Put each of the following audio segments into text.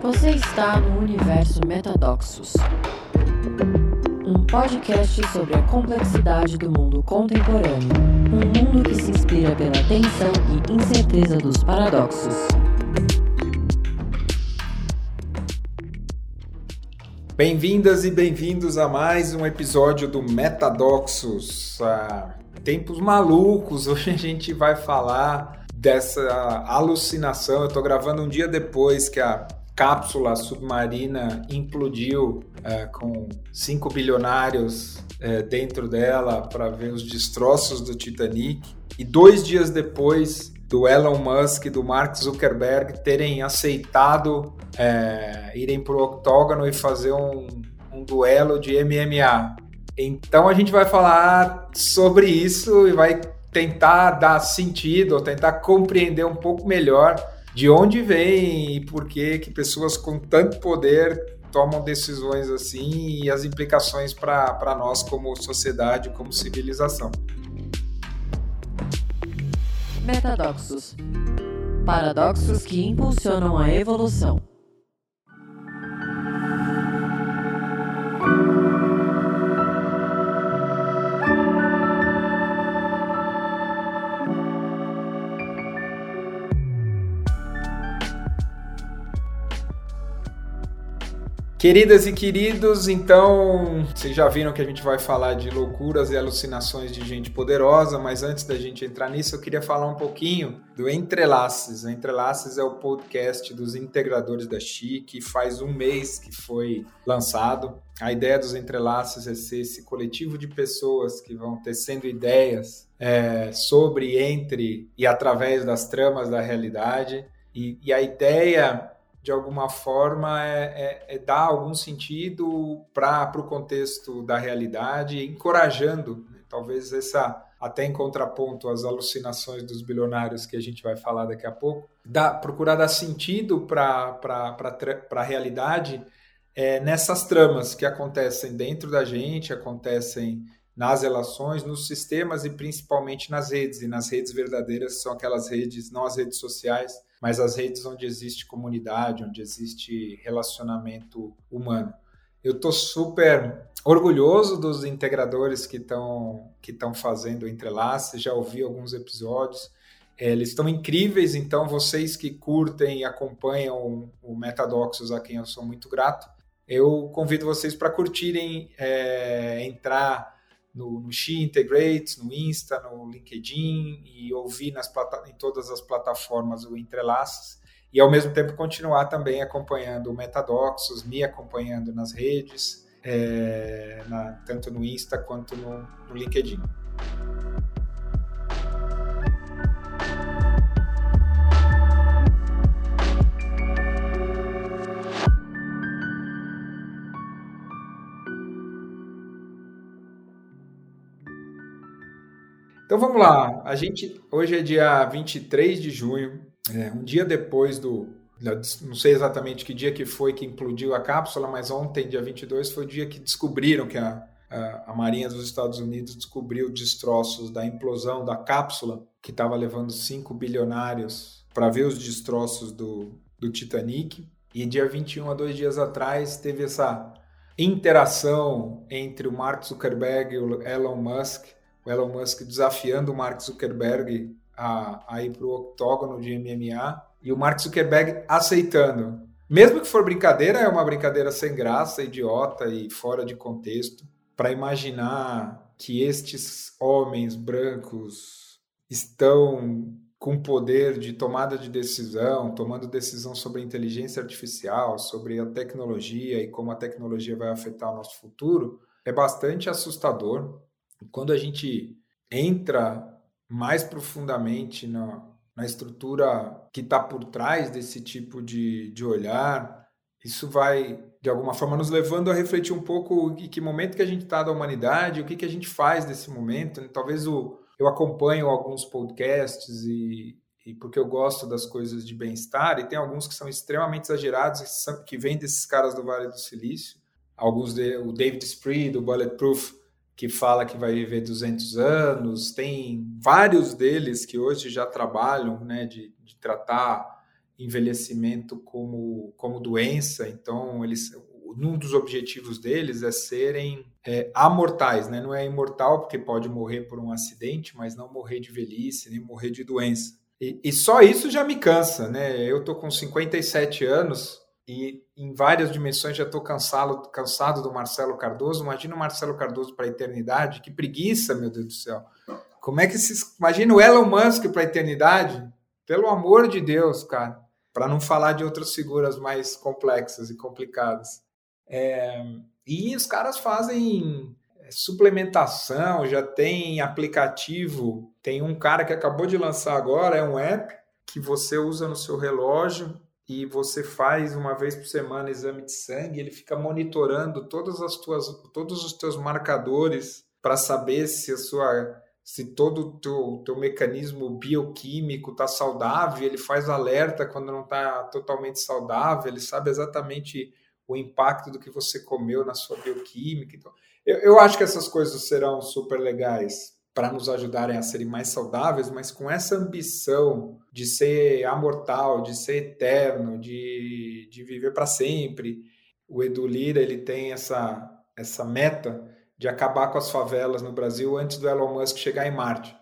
Você está no universo Metadoxos, um podcast sobre a complexidade do mundo contemporâneo, um mundo que se inspira pela tensão e incerteza dos paradoxos. Bem-vindas e bem-vindos a mais um episódio do Metadoxos. Ah, tempos malucos, hoje a gente vai falar dessa alucinação. Eu estou gravando um dia depois que a cápsula submarina implodiu é, com 5 bilionários é, dentro dela para ver os destroços do Titanic. E dois dias depois do Elon Musk e do Mark Zuckerberg terem aceitado é, irem para o octógono e fazer um, um duelo de MMA. Então a gente vai falar sobre isso e vai tentar dar sentido, tentar compreender um pouco melhor de onde vem e por que que pessoas com tanto poder tomam decisões assim e as implicações para nós como sociedade, como civilização. Metadoxos. Paradoxos que impulsionam a evolução. Queridas e queridos, então vocês já viram que a gente vai falar de loucuras e alucinações de gente poderosa, mas antes da gente entrar nisso, eu queria falar um pouquinho do Entrelaces. O Entrelaces é o podcast dos integradores da Chi, que faz um mês que foi lançado. A ideia dos Entrelaces é ser esse coletivo de pessoas que vão tecendo ideias é, sobre, entre e através das tramas da realidade. e, e a ideia de alguma forma, é, é, é dar algum sentido para o contexto da realidade, encorajando, né? talvez essa, até em contraponto às alucinações dos bilionários que a gente vai falar daqui a pouco, dá, procurar dar sentido para a realidade é, nessas tramas que acontecem dentro da gente, acontecem nas relações, nos sistemas e principalmente nas redes. E nas redes verdadeiras são aquelas redes, não as redes sociais, mas as redes onde existe comunidade, onde existe relacionamento humano. Eu estou super orgulhoso dos integradores que estão que estão fazendo o entrelace, já ouvi alguns episódios. É, eles estão incríveis, então vocês que curtem e acompanham o Metadoxos, a quem eu sou muito grato, eu convido vocês para curtirem, é, entrar no, no She Integrates, no Insta, no LinkedIn e ouvir nas em todas as plataformas o Entrelaços e ao mesmo tempo continuar também acompanhando o Metadoxos, me acompanhando nas redes, é, na, tanto no Insta quanto no, no LinkedIn. Então vamos lá. A gente hoje é dia 23 de junho, é, um dia depois do não sei exatamente que dia que foi que implodiu a cápsula, mas ontem, dia 22, foi o dia que descobriram que a, a, a Marinha dos Estados Unidos descobriu destroços da implosão da cápsula que estava levando 5 bilionários para ver os destroços do, do Titanic. E dia 21, a dois dias atrás, teve essa interação entre o Mark Zuckerberg e o Elon Musk o Elon Musk desafiando o Mark Zuckerberg a, a ir para o octógono de MMA e o Mark Zuckerberg aceitando. Mesmo que for brincadeira, é uma brincadeira sem graça, idiota e fora de contexto, para imaginar que estes homens brancos estão com poder de tomada de decisão, tomando decisão sobre a inteligência artificial, sobre a tecnologia e como a tecnologia vai afetar o nosso futuro, é bastante assustador quando a gente entra mais profundamente na, na estrutura que está por trás desse tipo de, de olhar, isso vai, de alguma forma, nos levando a refletir um pouco em que momento que a gente está da humanidade, o que, que a gente faz nesse momento. Talvez o, eu acompanho alguns podcasts e, e porque eu gosto das coisas de bem-estar, e tem alguns que são extremamente exagerados, que, são, que vêm desses caras do Vale do Silício. Alguns, de, o David Spree, do Bulletproof, que fala que vai viver 200 anos, tem vários deles que hoje já trabalham, né, de, de tratar envelhecimento como, como doença, então eles um dos objetivos deles é serem é, amortais, né? Não é imortal porque pode morrer por um acidente, mas não morrer de velhice, nem morrer de doença. E, e só isso já me cansa, né? Eu tô com 57 anos e em várias dimensões já estou cansado, cansado do Marcelo Cardoso. Imagina o Marcelo Cardoso para a eternidade, que preguiça, meu Deus do céu. Como é que se. Imagina o Elon Musk para a eternidade? Pelo amor de Deus, cara. Para não falar de outras figuras mais complexas e complicadas. É, e os caras fazem é, suplementação, já tem aplicativo. Tem um cara que acabou de lançar agora, é um app que você usa no seu relógio e você faz uma vez por semana exame de sangue, ele fica monitorando todas as tuas, todos os teus marcadores para saber se a sua se todo o teu, teu mecanismo bioquímico está saudável, ele faz alerta quando não está totalmente saudável, ele sabe exatamente o impacto do que você comeu na sua bioquímica. Então, eu, eu acho que essas coisas serão super legais para nos ajudarem a serem mais saudáveis, mas com essa ambição de ser amortal, de ser eterno, de, de viver para sempre. O Edu Lira ele tem essa, essa meta de acabar com as favelas no Brasil antes do Elon Musk chegar em Marte.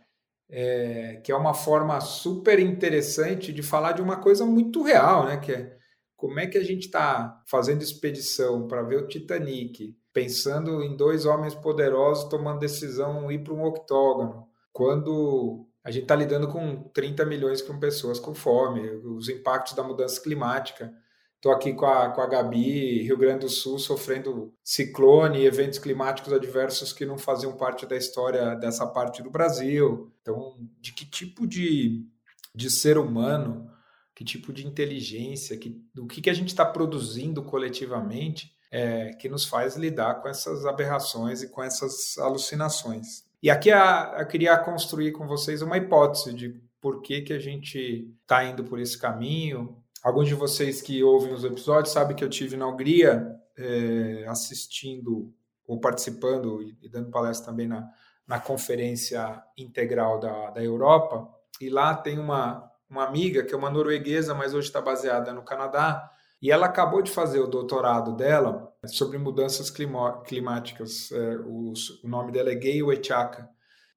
É, que é uma forma super interessante de falar de uma coisa muito real, né? Que é como é que a gente está fazendo expedição para ver o Titanic, pensando em dois homens poderosos tomando decisão ir para um octógono, quando a gente está lidando com 30 milhões de pessoas com fome, os impactos da mudança climática. Estou aqui com a, com a Gabi, Rio Grande do Sul, sofrendo ciclone e eventos climáticos adversos que não faziam parte da história dessa parte do Brasil. Então, de que tipo de, de ser humano, que tipo de inteligência, que, do que, que a gente está produzindo coletivamente é, que nos faz lidar com essas aberrações e com essas alucinações. E aqui a, eu queria construir com vocês uma hipótese de por que, que a gente está indo por esse caminho, Alguns de vocês que ouvem os episódios sabem que eu tive na Hungria é, assistindo ou participando e, dando palestra também na, na conferência integral da, da Europa. E lá tem uma, uma amiga que é uma norueguesa, mas hoje está baseada no Canadá. E ela acabou de fazer o doutorado dela sobre mudanças climáticas. É, o, o, nome dela é Gay Wechaka.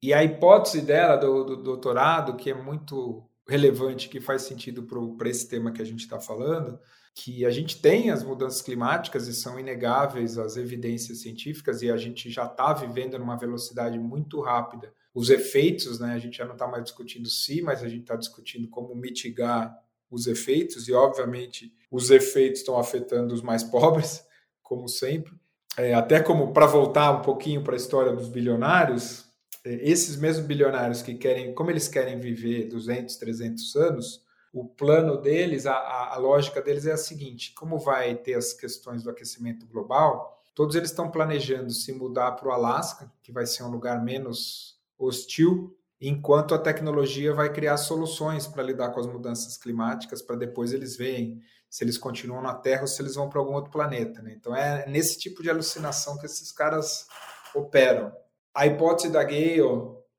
E a hipótese dela do, do doutorado, que é muito relevante que faz sentido para esse tema que a gente está falando, que a gente tem as mudanças climáticas e são inegáveis as evidências científicas e a gente já está vivendo numa velocidade muito rápida. Os efeitos, né, a gente já não está mais discutindo se, mas a gente está discutindo como mitigar os efeitos e, obviamente, os efeitos estão afetando os mais pobres, como sempre. É, até como para voltar um pouquinho para a história dos bilionários, é, esses mesmos bilionários que querem, como eles querem viver 200, 300 anos, o plano deles, a, a, lógica deles é a seguinte: como vai ter as questões do aquecimento global, todos eles estão planejando se mudar para o Alasca, que vai ser um lugar menos hostil, enquanto a tecnologia vai criar soluções para lidar com as mudanças climáticas, para depois eles verem se eles continuam na Terra ou se eles vão para algum outro planeta. Né? Então é nesse tipo de alucinação que esses caras operam. A hipótese da Gale,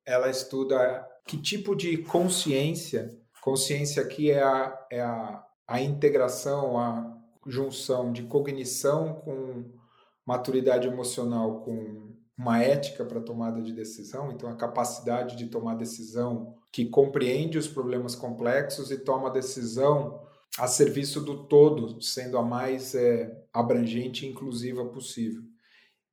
ela estuda que tipo de consciência, consciência aqui é a, é a, a integração, a junção de cognição com maturidade emocional, com uma ética para tomada de decisão, então a capacidade de tomar decisão que compreende os problemas complexos e toma decisão a serviço do todo, sendo a mais é, abrangente e inclusiva possível.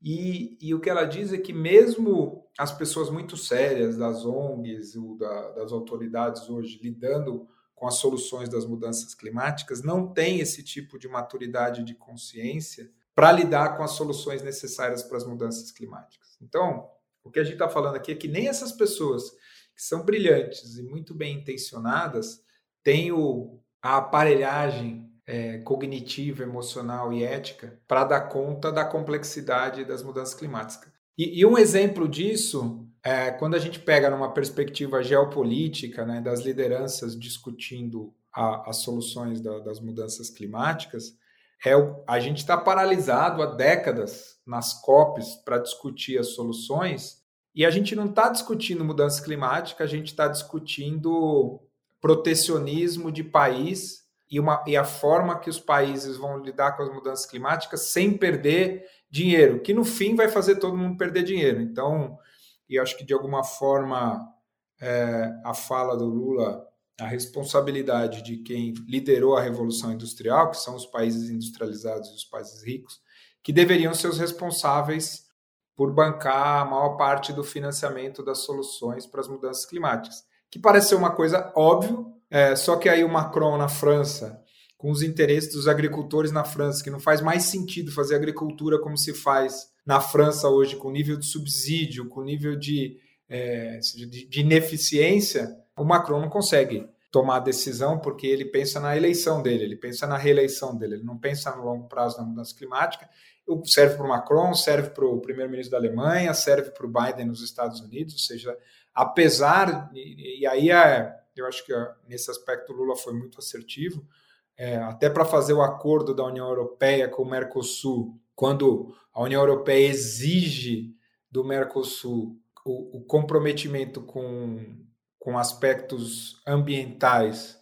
E, e, o que ela diz é que mesmo as pessoas muito sérias das ONGs ou da, das autoridades hoje lidando com as soluções das mudanças climáticas não têm esse tipo de maturidade de consciência para lidar com as soluções necessárias para as mudanças climáticas. Então, o que a gente está falando aqui é que nem essas pessoas que são brilhantes e muito bem intencionadas têm o, a aparelhagem é, cognitiva, emocional e ética para dar conta da complexidade das mudanças climáticas. E, e um exemplo disso é quando a gente pega numa perspectiva geopolítica, né, das lideranças discutindo a, as soluções da, das mudanças climáticas, é a gente está paralisado há décadas nas COPs para discutir as soluções e a gente não está discutindo mudança climática, a gente está discutindo protecionismo de país e, uma, e a forma que os países vão lidar com as mudanças climáticas sem perder dinheiro, que no fim vai fazer todo mundo perder dinheiro. Então, e acho que de alguma forma é, a fala do Lula, a responsabilidade de quem liderou a revolução industrial, que são os países industrializados e os países ricos, que deveriam ser os responsáveis por bancar a maior parte do financiamento das soluções para as mudanças climáticas, que parece ser uma coisa óbvia, é, só que aí o Macron na França, com os interesses dos agricultores na França, que não faz mais sentido fazer agricultura como se faz na França hoje, com nível de subsídio, com nível de, é, de, de ineficiência, o Macron não consegue tomar decisão porque ele pensa na eleição dele, ele pensa na reeleição dele, ele não pensa no longo prazo da mudança climática. Serve para o Macron, serve para o primeiro-ministro da Alemanha, serve para o Biden nos Estados Unidos, ou seja, apesar, e, e aí é, eu acho que nesse aspecto o Lula foi muito assertivo, é, até para fazer o acordo da União Europeia com o Mercosul, quando a União Europeia exige do Mercosul o, o comprometimento com, com aspectos ambientais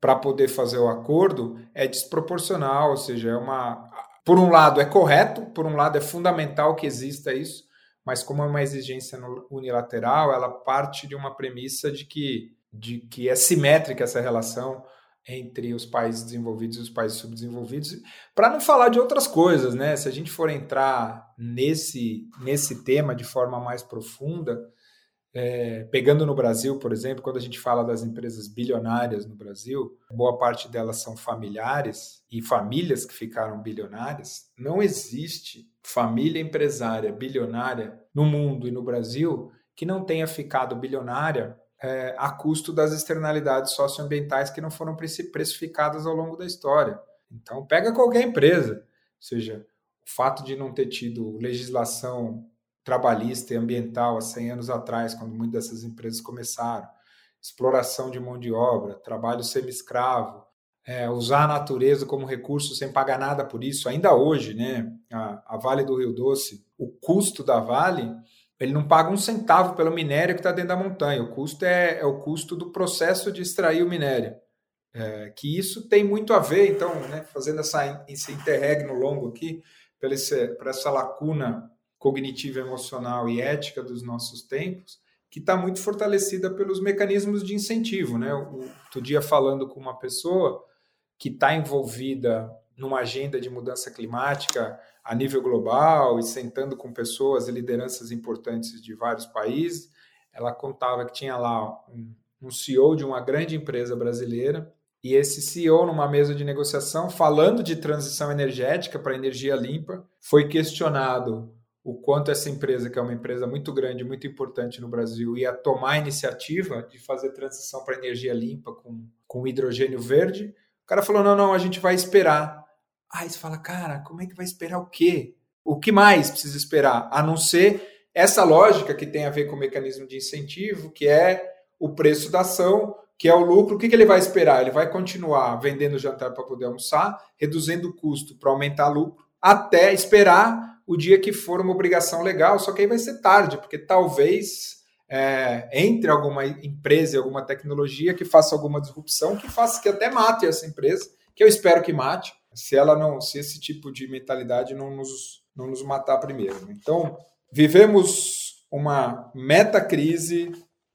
para poder fazer o acordo, é desproporcional, ou seja, é uma por um lado é correto, por um lado é fundamental que exista isso, mas como é uma exigência unilateral, ela parte de uma premissa de que, de que é simétrica essa relação entre os países desenvolvidos e os países subdesenvolvidos, para não falar de outras coisas, né? Se a gente for entrar nesse, nesse tema de forma mais profunda, é, pegando no Brasil, por exemplo, quando a gente fala das empresas bilionárias no Brasil, boa parte delas são familiares e famílias que ficaram bilionárias. Não existe família empresária bilionária no mundo e no Brasil que não tenha ficado bilionária é, a custo das externalidades socioambientais que não foram precificadas ao longo da história. Então, pega qualquer empresa, ou seja, o fato de não ter tido legislação trabalhista e ambiental há 100 anos atrás, quando muitas dessas empresas começaram. Exploração de mão de obra, trabalho semi-escravo, é, usar a natureza como recurso sem pagar nada por isso. Ainda hoje, né, a, a Vale do Rio Doce, o custo da Vale, ele não paga um centavo pelo minério que está dentro da montanha. O custo é, é, o custo do processo de extrair o minério. É, que isso tem muito a ver, então, né, fazendo essa, esse interregno longo aqui, para essa lacuna cognitiva, emocional e ética dos nossos tempos, que está muito fortalecida pelos mecanismos de incentivo. Né? Outro dia, falando com uma pessoa que está envolvida numa agenda de mudança climática a nível global e sentando com pessoas e lideranças importantes de vários países, ela contava que tinha lá um, um CEO de uma grande empresa brasileira e esse CEO, numa mesa de negociação, falando de transição energética para energia limpa, foi questionado o quanto essa empresa, que é uma empresa muito grande, muito importante no Brasil, ia tomar a iniciativa de fazer transição para energia limpa com, com hidrogênio verde. O cara falou: não, não, a gente vai esperar. Aí você fala, cara, como é que vai esperar o quê? O que mais precisa esperar? A não ser essa lógica que tem a ver com o mecanismo de incentivo, que é o preço da ação, que é o lucro. O que, que ele vai esperar? Ele vai continuar vendendo jantar para poder almoçar, reduzindo o custo para aumentar lucro, até esperar o dia que for uma obrigação legal, só que aí vai ser tarde, porque talvez é, entre alguma empresa e alguma tecnologia que faça alguma disrupção, que faça que até mate essa empresa, que eu espero que mate, se ela não, se esse tipo de mentalidade não nos, não nos matar primeiro. Então, vivemos uma metacrise,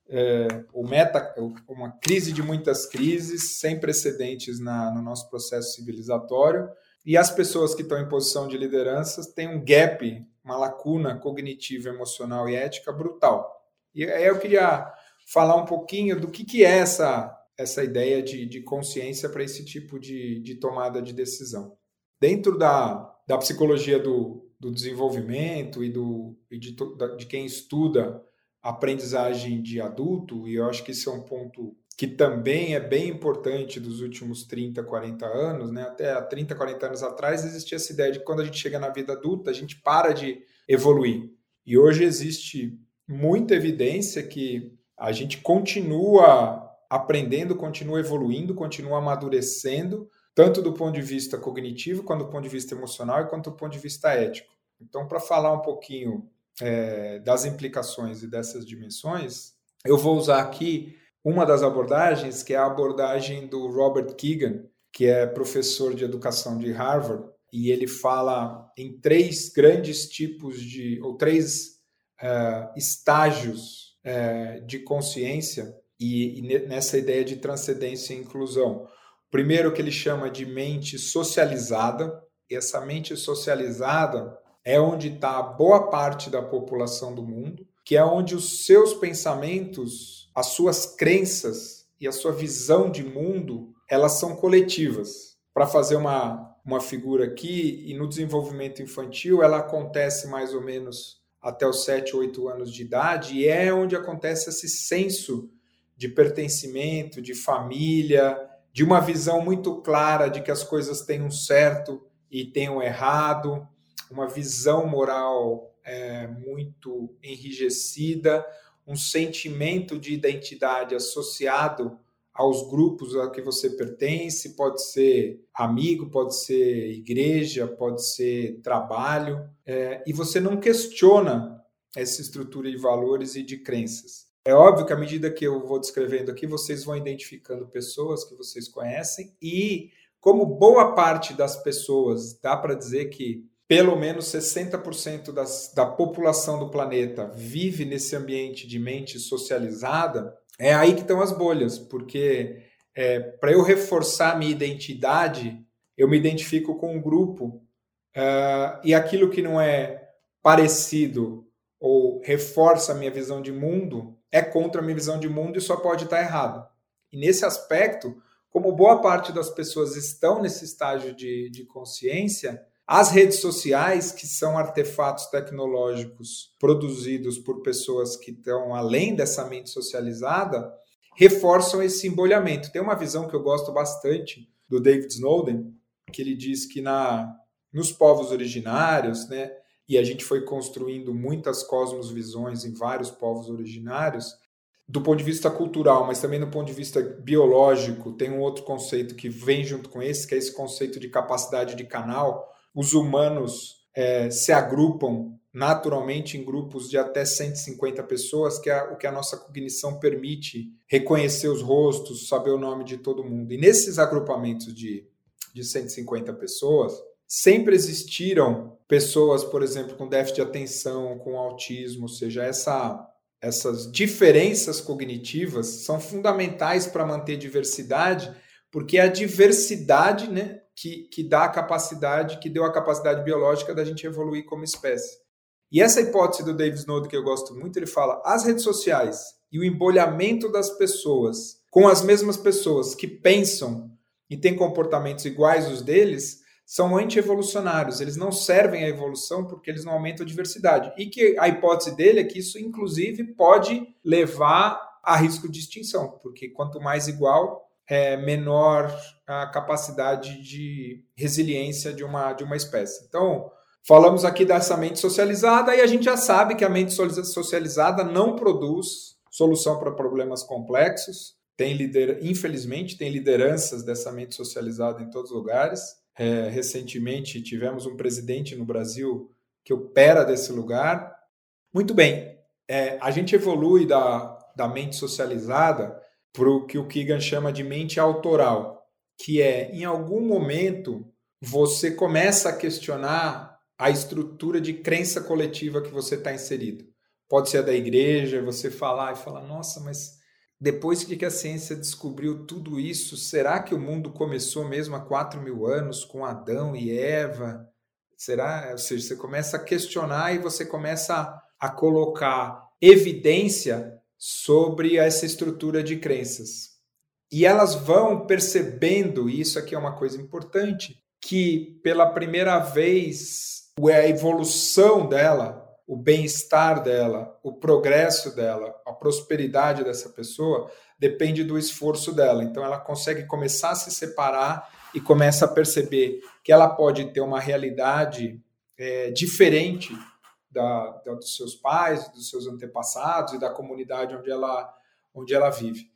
é, meta, uma crise de muitas crises, sem precedentes na, no nosso processo civilizatório, e as pessoas que estão em posição de liderança têm um gap, uma lacuna cognitiva, emocional e ética brutal. E aí eu queria falar um pouquinho do que, que é essa, essa ideia de, de consciência para esse tipo de, de tomada de decisão. Dentro da, da psicologia do, do desenvolvimento e, do, e de, de quem estuda aprendizagem de adulto, e eu acho que esse é um ponto que também é bem importante dos últimos 30, 40 anos, né? Até há 30, 40 anos atrás existia essa ideia de que quando a gente chega na vida adulta, a gente para de evoluir. E hoje existe muita evidência que a gente continua aprendendo, continua evoluindo, continua amadurecendo, tanto do ponto de vista cognitivo, quanto do ponto de vista emocional e quanto do ponto de vista ético. Então, para falar um pouquinho é, das implicações e dessas dimensões, eu vou usar aqui uma das abordagens, que é a abordagem do Robert Keegan, que é professor de educação de Harvard, e ele fala em três grandes tipos de, ou três uh, estágios uh, de consciência, e, e nessa ideia de transcendência e inclusão. Primeiro, que ele chama de mente socializada, e essa mente socializada é onde está boa parte da população do mundo, que é onde os seus pensamentos, as suas crenças e a sua visão de mundo elas são coletivas. Para fazer uma, uma figura aqui, e no desenvolvimento infantil, ela acontece mais ou menos até os 7, 8 anos de idade, e é onde acontece esse senso de pertencimento, de família, de uma visão muito clara de que as coisas têm um certo e têm um errado, uma visão moral é, muito enrijecida, um sentimento de identidade associado aos grupos a que você pertence, pode ser amigo, pode ser igreja, pode ser trabalho, é, e você não questiona essa estrutura de valores e de crenças. É óbvio que à medida que eu vou descrevendo aqui, vocês vão identificando pessoas que vocês conhecem, e como boa parte das pessoas, dá para dizer que pelo menos 60% das, da população do planeta vive nesse ambiente de mente socializada, é aí que estão as bolhas, porque é, para eu reforçar minha identidade, eu me identifico com um grupo uh, e aquilo que não é parecido ou reforça a minha visão de mundo é contra a minha visão de mundo e só pode estar errado. E nesse aspecto, como boa parte das pessoas estão nesse estágio de, de consciência, as redes sociais, que são artefatos tecnológicos produzidos por pessoas que estão além dessa mente socializada, reforçam esse embolhamento. Tem uma visão que eu gosto bastante do David Snowden, que ele diz que na, nos povos originários, né, e a gente foi construindo muitas cosmosvisões em vários povos originários, do ponto de vista cultural, mas também do ponto de vista biológico, tem um outro conceito que vem junto com esse, que é esse conceito de capacidade de canal, os humanos é, se agrupam naturalmente em grupos de até 150 pessoas, que é o que a nossa cognição permite reconhecer os rostos, saber o nome de todo mundo. E nesses agrupamentos de, de 150 pessoas, sempre existiram pessoas, por exemplo, com déficit de atenção, com autismo, ou seja, essa, essas diferenças cognitivas são fundamentais para manter diversidade, porque a diversidade né, que, que dá a capacidade, que deu a capacidade biológica da gente evoluir como espécie. E essa hipótese do David Snowden que eu gosto muito, ele fala: as redes sociais e o embolhamento das pessoas com as mesmas pessoas que pensam e têm comportamentos iguais aos deles são anti-evolucionários. Eles não servem à evolução porque eles não aumentam a diversidade. E que a hipótese dele é que isso, inclusive, pode levar a risco de extinção, porque quanto mais igual, é, menor a capacidade de resiliência de uma, de uma espécie. Então, falamos aqui dessa mente socializada e a gente já sabe que a mente socializada não produz solução para problemas complexos. Tem lider... Infelizmente, tem lideranças dessa mente socializada em todos os lugares. É, recentemente tivemos um presidente no Brasil que opera desse lugar. Muito bem, é, a gente evolui da, da mente socializada para o que o Keegan chama de mente autoral, que é, em algum momento, você começa a questionar a estrutura de crença coletiva que você está inserido. Pode ser a da igreja, você falar e falar, nossa, mas depois que a ciência descobriu tudo isso, será que o mundo começou mesmo há 4 mil anos com Adão e Eva? Será? Ou seja, você começa a questionar e você começa a, a colocar evidência sobre essa estrutura de crenças. E elas vão percebendo, e isso aqui é uma coisa importante, que pela primeira vez a evolução dela, o bem-estar dela, o progresso dela, a prosperidade dessa pessoa depende do esforço dela. Então ela consegue começar a se separar e começa a perceber que ela pode ter uma realidade é, diferente da, da, dos seus pais, dos seus antepassados e da comunidade onde ela, onde ela vive.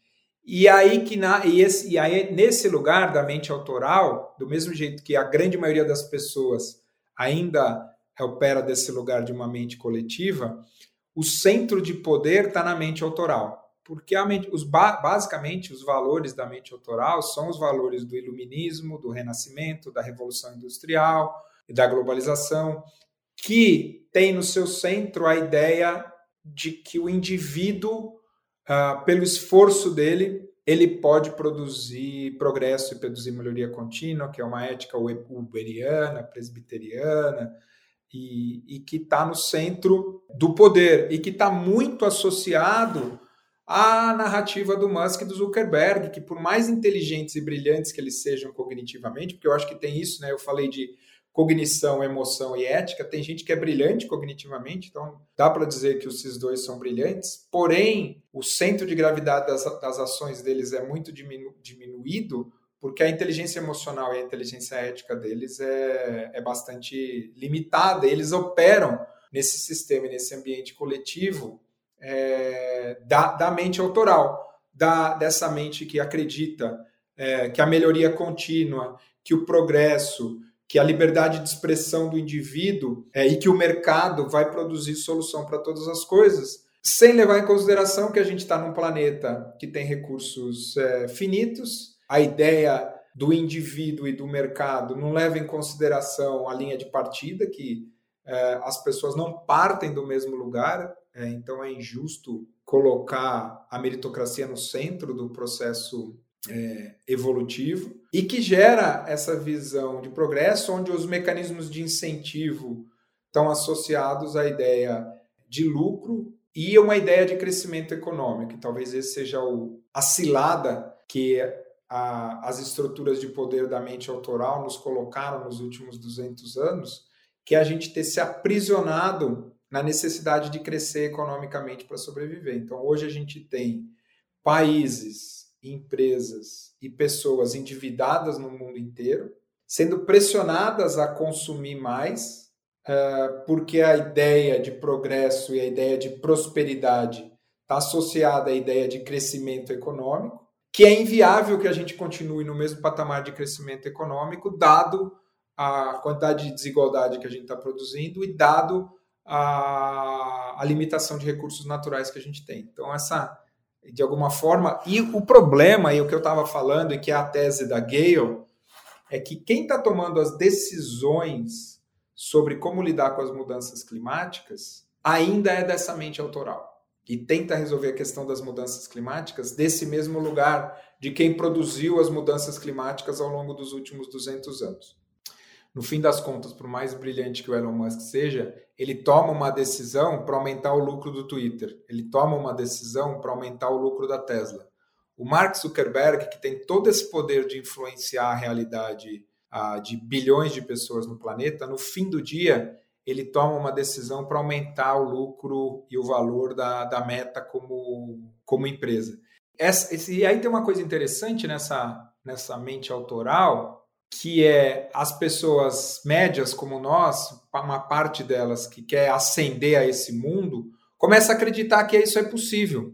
E aí que na, e, esse, e aí nesse lugar da mente autoral, do mesmo jeito que a grande maioria das pessoas ainda opera desse lugar de uma mente coletiva, o centro de poder está na mente autoral. porque a mente, os, basicamente os valores da mente autoral são os valores do iluminismo, do renascimento, da revolução industrial da globalização, que tem no seu centro a ideia de que o indivíduo, uh, pelo esforço dele, ele pode produzir progresso e produzir melhoria contínua, que é uma ética uberiana, presbiteriana, e, e que está no centro do poder e que está muito associado à narrativa do Musk e do Zuckerberg, que por mais inteligentes e brilhantes que eles sejam cognitivamente, porque eu acho que tem isso, né? Eu falei de cognição, emoção e ética, tem gente que é brilhante cognitivamente, então dá para dizer que esses dois são brilhantes, porém o centro de gravidade das, das ações deles é muito diminu, diminuído porque a inteligência emocional e a inteligência ética deles é, é bastante limitada. Eles operam nesse sistema, nesse ambiente coletivo é, da, da mente autoral, da, dessa mente que acredita é, que a melhoria contínua, que o progresso, que a liberdade de expressão do indivíduo é, e que o mercado vai produzir solução para todas as coisas, sem levar em consideração que a gente está num planeta que tem recursos é, finitos a ideia do indivíduo e do mercado não leva em consideração a linha de partida, que é, as pessoas não partem do mesmo lugar, é, então é injusto colocar a meritocracia no centro do processo é, evolutivo e que gera essa visão de progresso, onde os mecanismos de incentivo estão associados à ideia de lucro e uma ideia de crescimento econômico. talvez esse seja o, a cilada que a, as estruturas de poder da mente autoral nos colocaram nos últimos 200 anos, que é a gente ter se aprisionado na necessidade de crescer economicamente para sobreviver. Então, hoje a gente tem países, empresas e pessoas endividadas no mundo inteiro, sendo pressionadas a consumir mais, uh, porque a ideia de progresso e a ideia de prosperidade está associada à ideia de crescimento econômico que é inviável que a gente continue no mesmo patamar de crescimento econômico, dado a quantidade de desigualdade que a gente está produzindo e dado a, a, limitação de recursos naturais que a gente tem. Então, essa, de alguma forma, e o problema, e o que eu estava falando, e que é a tese da Gale, é que quem está tomando as decisões sobre como lidar com as mudanças climáticas ainda é dessa mente autoral e tenta resolver a questão das mudanças climáticas desse mesmo lugar de quem produziu as mudanças climáticas ao longo dos últimos 200 anos. No fim das contas, por mais brilhante que o Elon Musk seja, ele toma uma decisão para aumentar o lucro do Twitter, ele toma uma decisão para aumentar o lucro da Tesla. O Mark Zuckerberg, que tem todo esse poder de influenciar a realidade ah, de bilhões de pessoas no planeta, no fim do dia, ele toma uma decisão para aumentar o lucro e o valor da, da meta como, como empresa. Essa, esse, e aí tem uma coisa interessante nessa, nessa mente autoral, que é as pessoas médias como nós, uma parte delas que quer ascender a esse mundo, começa a acreditar que isso é possível.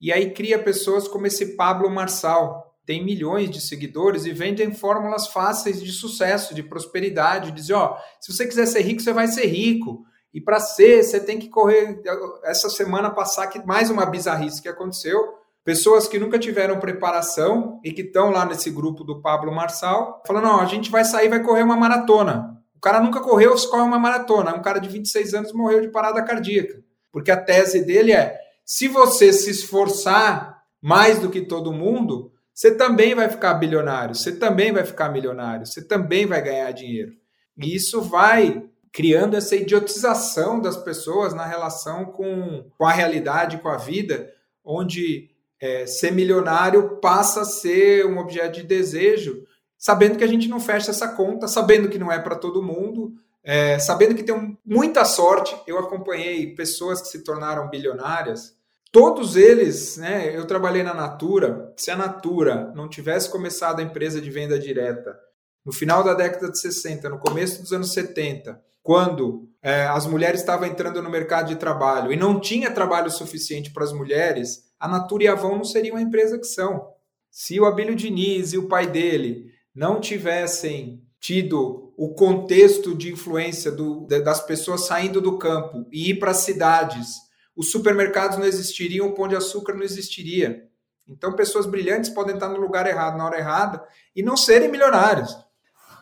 E aí cria pessoas como esse Pablo Marçal, tem milhões de seguidores e vendem fórmulas fáceis de sucesso, de prosperidade. Dizem, ó, se você quiser ser rico, você vai ser rico. E para ser, você tem que correr. Essa semana passar que mais uma bizarrice que aconteceu. Pessoas que nunca tiveram preparação e que estão lá nesse grupo do Pablo Marçal, falando: não, a gente vai sair, vai correr uma maratona. O cara nunca correu, corre uma maratona. Um cara de 26 anos morreu de parada cardíaca. Porque a tese dele é: se você se esforçar mais do que todo mundo, você também vai ficar bilionário, você também vai ficar milionário, você também vai ganhar dinheiro. E isso vai criando essa idiotização das pessoas na relação com, com a realidade, com a vida, onde é, ser milionário passa a ser um objeto de desejo, sabendo que a gente não fecha essa conta, sabendo que não é para todo mundo, é, sabendo que tem muita sorte. Eu acompanhei pessoas que se tornaram bilionárias Todos eles, né? Eu trabalhei na Natura. Se a Natura não tivesse começado a empresa de venda direta no final da década de 60, no começo dos anos 70, quando é, as mulheres estavam entrando no mercado de trabalho e não tinha trabalho suficiente para as mulheres, a Natura e a Avon não seriam a empresa que são. Se o Abílio Diniz e o pai dele não tivessem tido o contexto de influência do, das pessoas saindo do campo e ir para as cidades os supermercados não existiriam, o pão de açúcar não existiria. Então, pessoas brilhantes podem estar no lugar errado, na hora errada, e não serem milionários.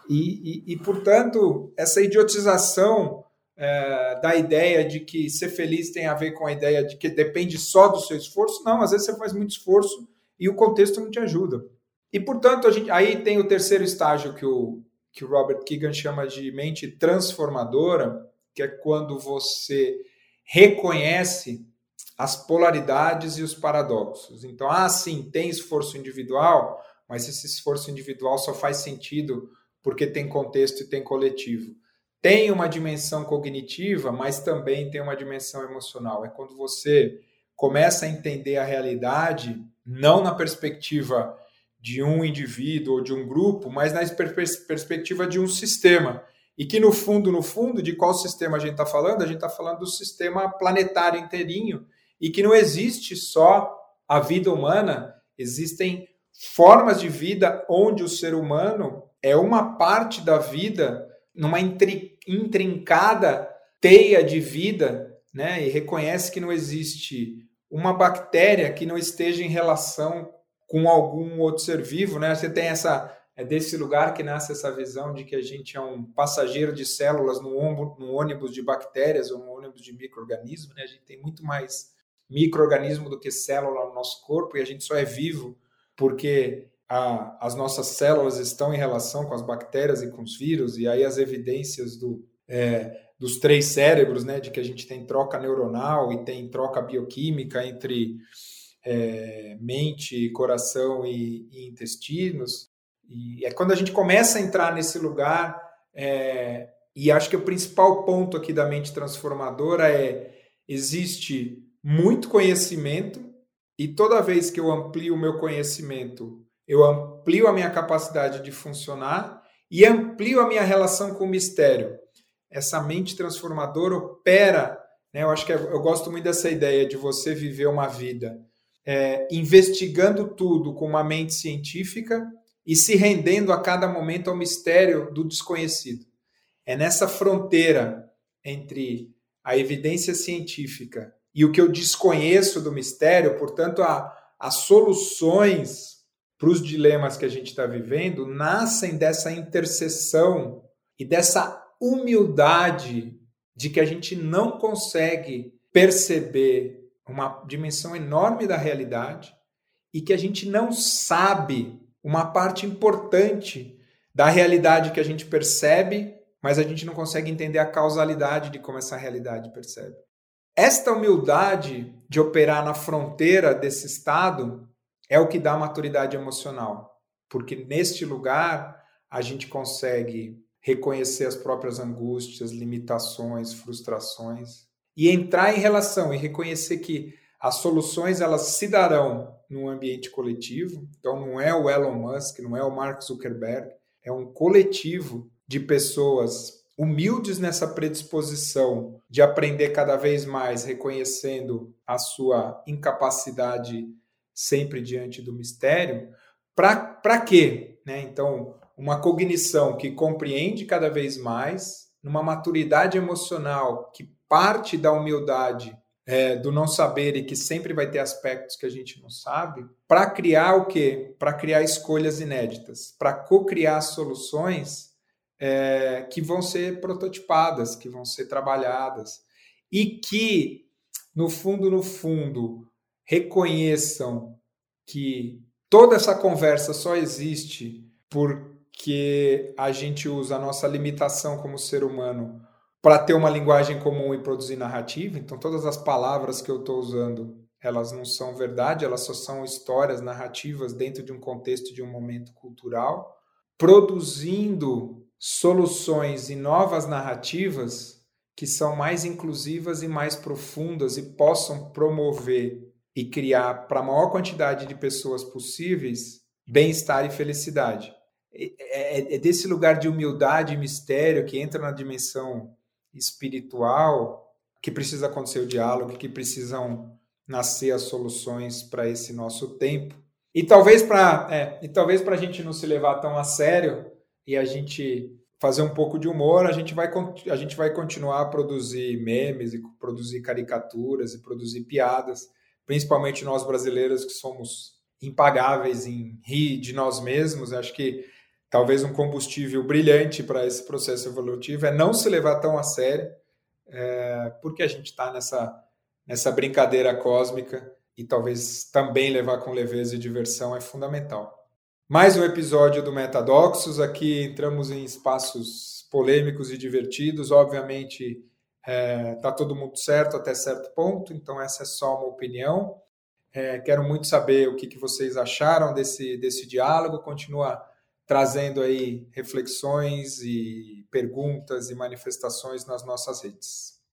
E, e, e portanto, essa idiotização é, da ideia de que ser feliz tem a ver com a ideia de que depende só do seu esforço, não, às vezes você faz muito esforço e o contexto não te ajuda. E, portanto, a gente, aí tem o terceiro estágio que o, que o Robert Keegan chama de mente transformadora, que é quando você reconhece as polaridades e os paradoxos. Então, ah, sim, tem esforço individual, mas esse esforço individual só faz sentido porque tem contexto e tem coletivo. Tem uma dimensão cognitiva, mas também tem uma dimensão emocional. É quando você começa a entender a realidade não na perspectiva de um indivíduo ou de um grupo, mas na perspectiva de um sistema. E que no fundo, no fundo, de qual sistema a gente está falando? A gente está falando do sistema planetário inteirinho, e que não existe só a vida humana, existem formas de vida onde o ser humano é uma parte da vida numa intrincada teia de vida, né? E reconhece que não existe uma bactéria que não esteja em relação com algum outro ser vivo, né? Você tem essa é desse lugar que nasce essa visão de que a gente é um passageiro de células no, ônibus de bactérias ou no ônibus de microorganismos, né? A gente tem muito mais microorganismo do que célula no nosso corpo e a gente só é vivo porque a, as nossas células estão em relação com as bactérias e com os vírus e aí as evidências do é, dos três cérebros, né, de que a gente tem troca neuronal e tem troca bioquímica entre é, mente, coração e, e, intestinos. E é quando a gente começa a entrar nesse lugar, é, e acho que o principal ponto aqui da mente transformadora é: existe muito conhecimento, e toda vez que eu amplio o meu conhecimento, eu amplio a minha capacidade de funcionar e amplio a minha relação com o mistério essa mente transformadora opera. Né? Eu acho que é, eu gosto muito dessa ideia de você viver uma vida é, investigando tudo com uma mente científica e se rendendo a cada momento ao mistério do desconhecido. É nessa fronteira entre a evidência científica e o que eu desconheço do mistério, portanto, a, as soluções para os dilemas que a gente está vivendo nascem dessa interseção e dessa humildade de que a gente não consegue perceber uma dimensão enorme da realidade e que a gente não sabe uma parte importante da realidade que a gente percebe, mas a gente não consegue entender a causalidade de como essa realidade percebe. Esta humildade de operar na fronteira desse estado é o que dá maturidade emocional, porque neste lugar a gente consegue reconhecer as próprias angústias, limitações, frustrações e entrar em relação e reconhecer que as soluções elas se darão num ambiente coletivo. Então não é o Elon Musk, não é o Mark Zuckerberg, é um coletivo de pessoas humildes nessa predisposição de aprender cada vez mais, reconhecendo a sua incapacidade sempre diante do mistério. Para quê? Né? Então, uma cognição que compreende cada vez mais, numa maturidade emocional que parte da humildade é, do não saber e que sempre vai ter aspectos que a gente não sabe, para criar o quê? Para criar escolhas inéditas, para co-criar soluções é, que vão ser prototipadas, que vão ser trabalhadas e que, no fundo, no fundo, reconheçam que toda essa conversa só existe por que a gente usa a nossa limitação como ser humano para ter uma linguagem comum e produzir narrativa. Então, todas as palavras que eu estou usando, elas não são verdade, elas só são histórias narrativas dentro de um contexto de um momento cultural, produzindo soluções e novas narrativas que são mais inclusivas e mais profundas e possam promover e criar para a maior quantidade de pessoas possíveis bem-estar e felicidade. É, é, é, desse lugar de humildade e mistério que entra na dimensão espiritual que precisa acontecer o diálogo, que precisam nascer as soluções para esse nosso tempo. E talvez para é, e talvez para a gente não se levar tão a sério e a gente fazer um pouco de humor, a gente vai, a gente vai continuar a produzir memes e produzir caricaturas e produzir piadas, principalmente nós brasileiros que somos impagáveis em rir de nós mesmos. Acho que talvez um combustível brilhante para esse processo evolutivo é não se levar tão a sério, é, porque a gente está nessa, nessa brincadeira cósmica e talvez também levar com leveza e diversão é fundamental. Mais um episódio do Metadoxos. Aqui entramos em espaços polêmicos e divertidos. Obviamente, está é, tá todo mundo certo até certo ponto, então essa é só uma opinião. É, quero muito saber o que, que vocês acharam desse, desse diálogo. Continua trazendo aí reflexões e perguntas e manifestações nas nossas redes.